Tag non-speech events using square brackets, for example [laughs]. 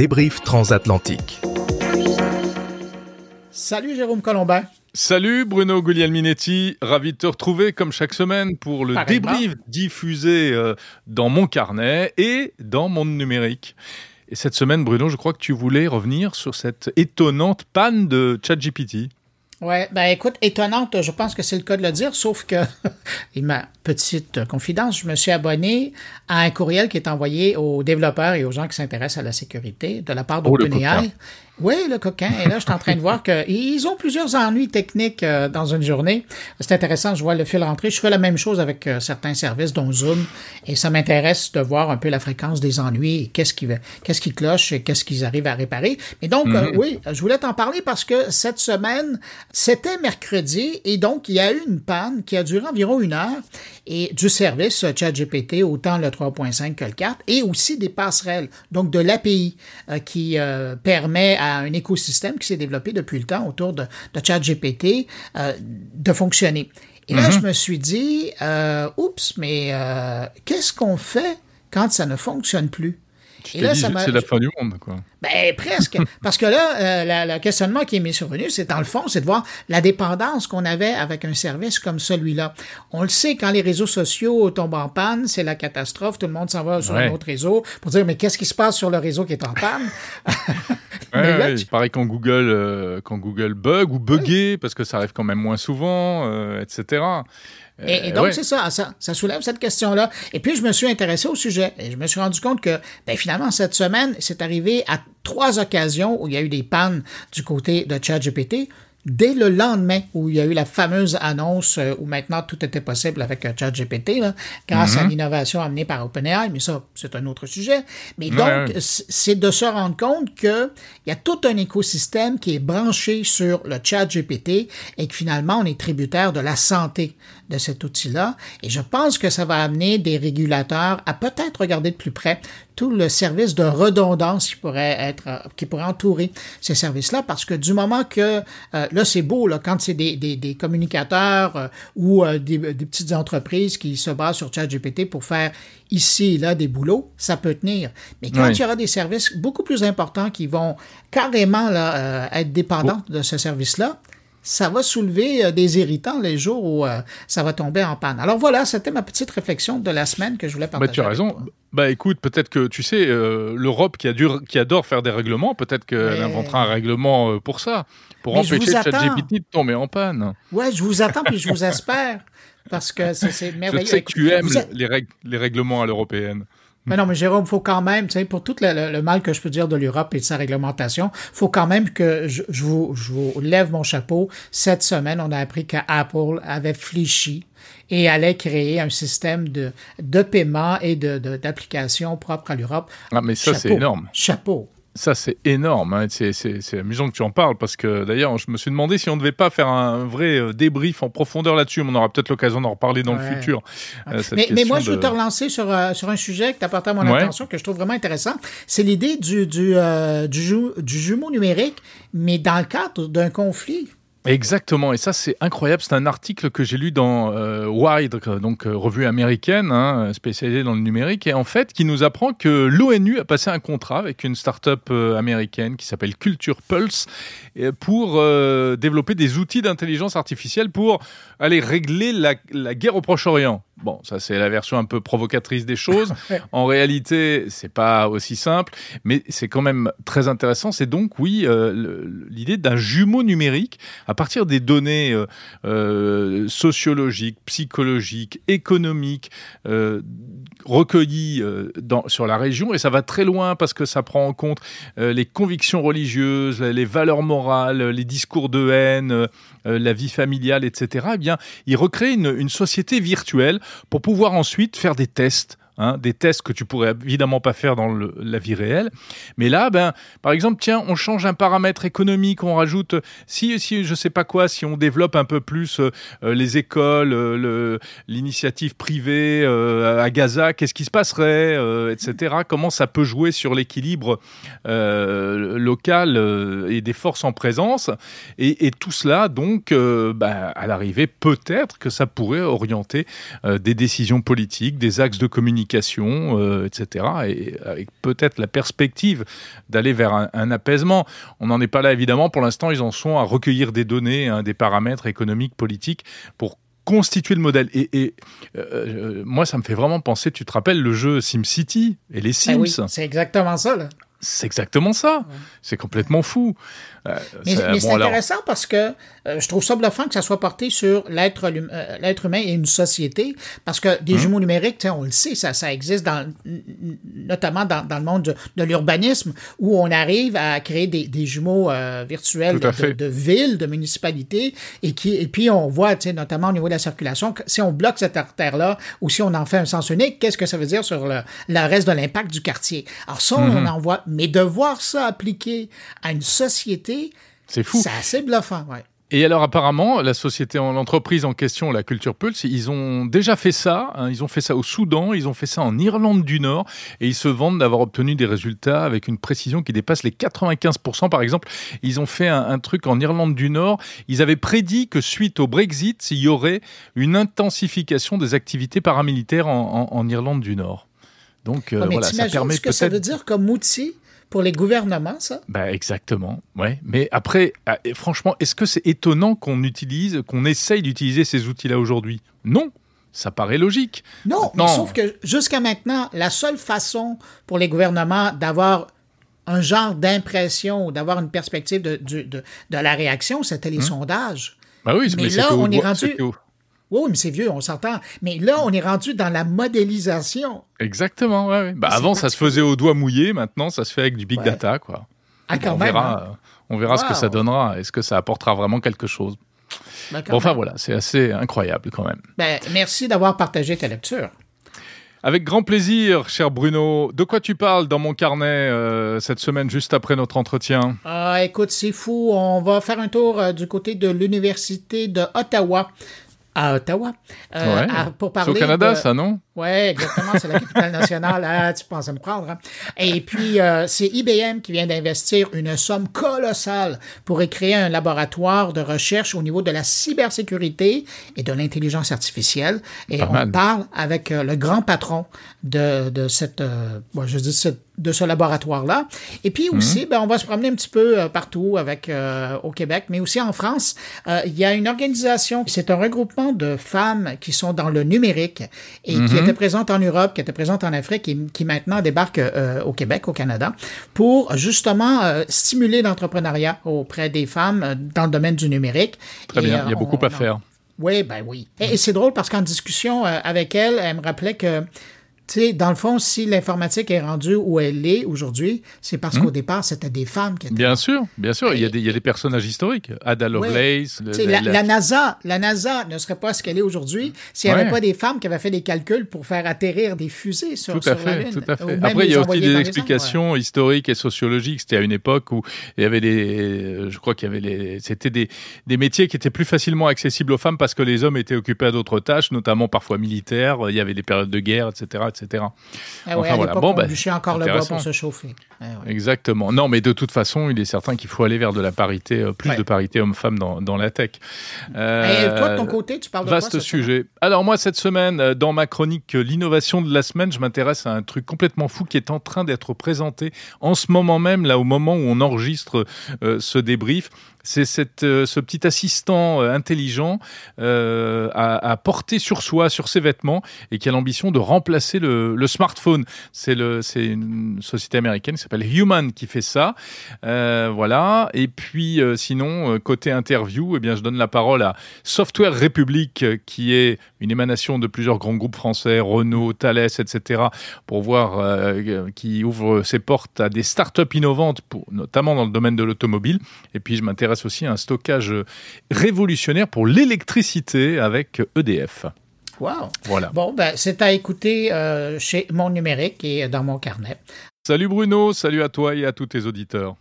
débrief transatlantique. Salut Jérôme Colombin. Salut Bruno Guglielminetti, ravi de te retrouver comme chaque semaine pour le débrief diffusé euh, dans mon carnet et dans Monde Numérique. Et cette semaine, Bruno, je crois que tu voulais revenir sur cette étonnante panne de ChatGPT. Ouais, ben écoute, étonnante, je pense que c'est le cas de le dire, sauf que, [laughs] et ma petite confidence, je me suis abonné à un courriel qui est envoyé aux développeurs et aux gens qui s'intéressent à la sécurité de la part Oh, d'OpenAI. Oui, le coquin. Et là, je suis en train de voir qu'ils [laughs] ont plusieurs ennuis techniques euh, dans une journée. C'est intéressant, je vois le fil rentrer. Je fais la même chose avec euh, certains services, dont Zoom, et ça m'intéresse de voir un peu la fréquence des ennuis et qu'est-ce qui, qu'est-ce qui cloche et qu'est-ce qu'ils arrivent à réparer. Mais donc, euh, oui, je voulais t'en parler parce que cette semaine, c'était mercredi, et donc, il y a eu une panne qui a duré environ une heure, et du service ChatGPT, autant le 3.5 que le 4, et aussi des passerelles, donc de l'API, qui permet à un écosystème qui s'est développé depuis le temps autour de, de ChatGPT euh, de fonctionner. Et là, mm -hmm. je me suis dit, euh, oups, mais euh, qu'est-ce qu'on fait quand ça ne fonctionne plus? Et là, c'est la fin du monde, quoi. Ben, presque. [laughs] Parce que là, euh, le questionnement qui est mis survenu, c'est dans le fond, c'est de voir la dépendance qu'on avait avec un service comme celui-là. On le sait, quand les réseaux sociaux tombent en panne, c'est la catastrophe. Tout le monde s'en va sur ouais. un autre réseau pour dire, mais qu'est-ce qui se passe sur le réseau qui est en panne? [laughs] ouais, là, tu... Pareil quand Google, euh, quand Google bug ou bugué, parce que ça arrive quand même moins souvent, euh, etc. Et, et, donc, ouais. c'est ça, ça, ça, soulève cette question-là. Et puis, je me suis intéressé au sujet et je me suis rendu compte que, ben, finalement, cette semaine, c'est arrivé à trois occasions où il y a eu des pannes du côté de ChatGPT dès le lendemain où il y a eu la fameuse annonce euh, où maintenant tout était possible avec euh, ChatGPT, grâce mm -hmm. à l'innovation amenée par OpenAI, mais ça, c'est un autre sujet. Mais donc, c'est de se rendre compte qu'il y a tout un écosystème qui est branché sur le ChatGPT et que finalement, on est tributaire de la santé de cet outil-là. Et je pense que ça va amener des régulateurs à peut-être regarder de plus près tout le service de redondance qui pourrait être, qui pourrait entourer ces services-là, parce que du moment que, euh, là, c'est beau, là, quand c'est des, des, des, communicateurs euh, ou euh, des, des, petites entreprises qui se basent sur ChatGPT pour faire ici et là des boulots, ça peut tenir. Mais quand oui. il y aura des services beaucoup plus importants qui vont carrément là, être dépendants oh. de ce service-là, ça va soulever euh, des irritants les jours où euh, ça va tomber en panne. Alors voilà, c'était ma petite réflexion de la semaine que je voulais partager. Bah, tu as raison. Bah écoute, peut-être que tu sais, euh, l'Europe qui, qui adore faire des règlements, peut-être qu'elle Mais... inventera un règlement pour ça, pour Mais empêcher ChatGPT de tomber en panne. Ouais, je vous attends puis je vous [laughs] espère. Parce que c'est merveilleux. Je sais que tu aimes les, règles, les règlements à l'européenne. Mais non, mais Jérôme, faut quand même, tu sais, pour tout le, le, le, mal que je peux dire de l'Europe et de sa réglementation, faut quand même que je, je, vous, je vous lève mon chapeau. Cette semaine, on a appris qu'Apple avait fléchi et allait créer un système de, de paiement et d'application de, propre à l'Europe. Ah, mais ça, c'est énorme. Chapeau. Ça, c'est énorme. Hein. C'est amusant que tu en parles parce que d'ailleurs, je me suis demandé si on ne devait pas faire un vrai euh, débrief en profondeur là-dessus. On aura peut-être l'occasion d'en reparler dans ouais. le futur. Euh, mais, mais, moi, de... je veux te relancer sur, euh, sur un sujet que tu as porté à mon ouais. attention que je trouve vraiment intéressant. C'est l'idée du, du, euh, du, ju du jumeau numérique, mais dans le cadre d'un conflit. Exactement, et ça c'est incroyable. C'est un article que j'ai lu dans euh, Wired, donc euh, revue américaine hein, spécialisée dans le numérique, et en fait qui nous apprend que l'ONU a passé un contrat avec une start-up euh, américaine qui s'appelle Culture Pulse pour euh, développer des outils d'intelligence artificielle pour aller régler la, la guerre au Proche-Orient. Bon, ça c'est la version un peu provocatrice des choses. [laughs] en réalité, c'est pas aussi simple, mais c'est quand même très intéressant. C'est donc oui l'idée d'un jumeau numérique à partir des données euh, euh, sociologiques, psychologiques, économiques euh, recueillies sur la région, et ça va très loin parce que ça prend en compte les convictions religieuses, les valeurs morales, les discours de haine, la vie familiale, etc. Eh bien, il recrée une société virtuelle pour pouvoir ensuite faire des tests Hein, des tests que tu pourrais évidemment pas faire dans la vie réelle. Mais là, ben, par exemple, tiens, on change un paramètre économique, on rajoute, si, si je sais pas quoi, si on développe un peu plus euh, les écoles, euh, l'initiative privée euh, à Gaza, qu'est-ce qui se passerait, euh, etc. Comment ça peut jouer sur l'équilibre euh, local euh, et des forces en présence? Et, et tout cela, donc, ben, à l'arrivée, peut-être que ça pourrait orienter des décisions politiques, des axes de communication communication, etc. Et avec peut-être la perspective d'aller vers un, apaisement. On n'en est pas là évidemment. Pour l'instant, ils en sont à recueillir des données, hein, des paramètres économiques, politiques pour constituer le modèle. Et, moi, ça me fait vraiment penser, tu te rappelles le jeu SimCity et les ah Sims? C'est exactement ça. Là. C'est exactement ça. C'est complètement fou. Euh, mais, c'est intéressant parce que euh, je trouve ça bluffant que ça soit porté sur l'être euh, l'être humain et une société, parce que des hum. jumeaux numériques, on le sait, ça, ça existe dans, notamment dans, dans le monde de, l'urbanisme, où on arrive à créer des, des jumeaux virtuels de, de, villes, de municipalités, et, qui, et puis on voit, notamment au niveau de la circulation, que si on bloque cette artère-là, ou si on en fait un sens unique, qu'est-ce que ça veut dire sur le, le reste de l'impact du quartier? Alors ça, on hum. en voit, mais de voir ça appliqué à une société c'est fou. C'est assez bluffant, ouais. Et alors apparemment, la société, l'entreprise en question, la Culture Pulse, ils ont déjà fait ça. Hein. ils ont fait ça au Soudan, ils ont fait ça en Irlande du Nord, et ils se vantent d'avoir obtenu des résultats avec une précision qui dépasse les 95%. Par exemple, ils ont fait un, truc en Irlande du Nord. Ils avaient prédit que suite au Brexit, il y aurait une intensification des activités paramilitaires en, Irlande du Nord. Donc euh, voilà, ça permet ce que ça veut dire comme outil pour les gouvernements, ça? Bah Exactement, ouais. Mais après, ah, franchement, est-ce que c'est étonnant qu'on utilise, qu'on essaye d'utiliser ces outils-là aujourd'hui? Non, ça paraît logique. Non, mais sauf que jusqu'à maintenant, la seule façon pour les gouvernements d'avoir un genre d'impression ou d'avoir une perspective de, de, de, la réaction, c'était les hum. sondages. Bah oui, mais, là, on est rendu. Oui, mais c'est vieux, on s'entend. Mais là, on est rendu dans la modélisation. Exactement, ouais. Bah, avant, ça se faisait au doigt mouillé. Maintenant, ça se fait avec du big data, quoi. Ah, quand on, même, verra, hein. on verra ce que ça donnera. Est-ce que ça apportera vraiment quelque chose? Bah, Enfin, voilà, c'est assez incroyable quand même. Ben, merci d'avoir partagé ta lecture. Avec grand plaisir, cher Bruno. De quoi tu parles dans mon carnet euh, cette semaine, juste après notre entretien? Ah, écoute, c'est fou. On va faire un tour euh, du côté de l'Université de Ottawa à Ottawa. Euh, pour parler. C'est au Canada, ça, non? Oui, exactement. C'est la capitale nationale. Ah, tu penses à me prendre. Hein? Et puis, euh, c'est IBM qui vient d'investir une somme colossale pour créer un laboratoire de recherche au niveau de la cybersécurité et de l'intelligence artificielle. Et on parle avec euh, le grand patron de, de cette, euh, je dis cette de ce laboratoire-là. Et puis aussi, mhm. ben, on va se promener un petit peu euh, partout avec euh, au Québec, mais aussi en France. Euh, il y a une organisation, c'est un regroupement de femmes qui sont dans le numérique et qui mhm. étaient présentes en Europe, qui étaient présentes en Afrique et qui maintenant débarquent au Québec, au Canada, pour justement stimuler l'entrepreneuriat auprès des femmes dans le domaine du numérique. Très bien, il y a beaucoup à faire. Oui, ben oui. Et, et c'est drôle parce qu'en discussion avec elle, elle me rappelait que sais, dans le fond, si l'informatique est rendue où elle est aujourd'hui, c'est parce hmm. qu'au départ, c'était des femmes qui étaient. Bien sûr, bien sûr. Il, y a des, il y a des personnages historiques. Ada Lovelace. la, NASA, la NASA ne serait pas ce qu'elle est aujourd'hui s'il n'y avait pas des femmes qui avaient fait des calculs pour faire atterrir des fusées sur, tout à fait, la Lune. Tout à fait. Après, il y a aussi des explications historiques et sociologiques. C'était à une époque où il y avait des. Je crois qu'il y avait les. C'était des, des métiers qui étaient plus facilement accessibles aux femmes parce que les hommes étaient occupés à d'autres tâches, notamment parfois militaires. Il y avait des périodes de guerre, etc. etc. Ah enfin, voilà. bon, ben, encore le bois pour se chauffer. Ah Exactement. Non, mais de toute façon, il est certain qu'il faut aller vers de la parité, euh, plus de parité homme-femme dans, dans, la tech. Euh, Et toi, de ton côté, tu parles de Vaste sujet. Alors moi, cette semaine, euh, dans ma chronique L'innovation de la semaine, je m'intéresse à un truc complètement fou qui est en train d'être présenté en ce moment même, là, au moment où on enregistre ce débrief. C'est euh, ce petit assistant euh, intelligent euh, à, porter sur soi, sur ses vêtements, et qui a l'ambition de remplacer le, smartphone. C'est une société américaine qui s'appelle Human qui fait ça. voilà. Et puis, sinon, côté interview, eh bien, je donne la parole à Software République, qui est une émanation de plusieurs grands groupes français, Renault, Thales, etc., pour voir qui ouvre ses portes à des startups innovantes, notamment dans le domaine de l'automobile. Et puis, je m'intéresse aussi un stockage révolutionnaire pour l'électricité avec EDF. Wow. Voilà. Bon, ben, c'est à écouter euh, chez mon numérique et dans mon carnet. Salut Bruno, salut à toi et à tous tes auditeurs.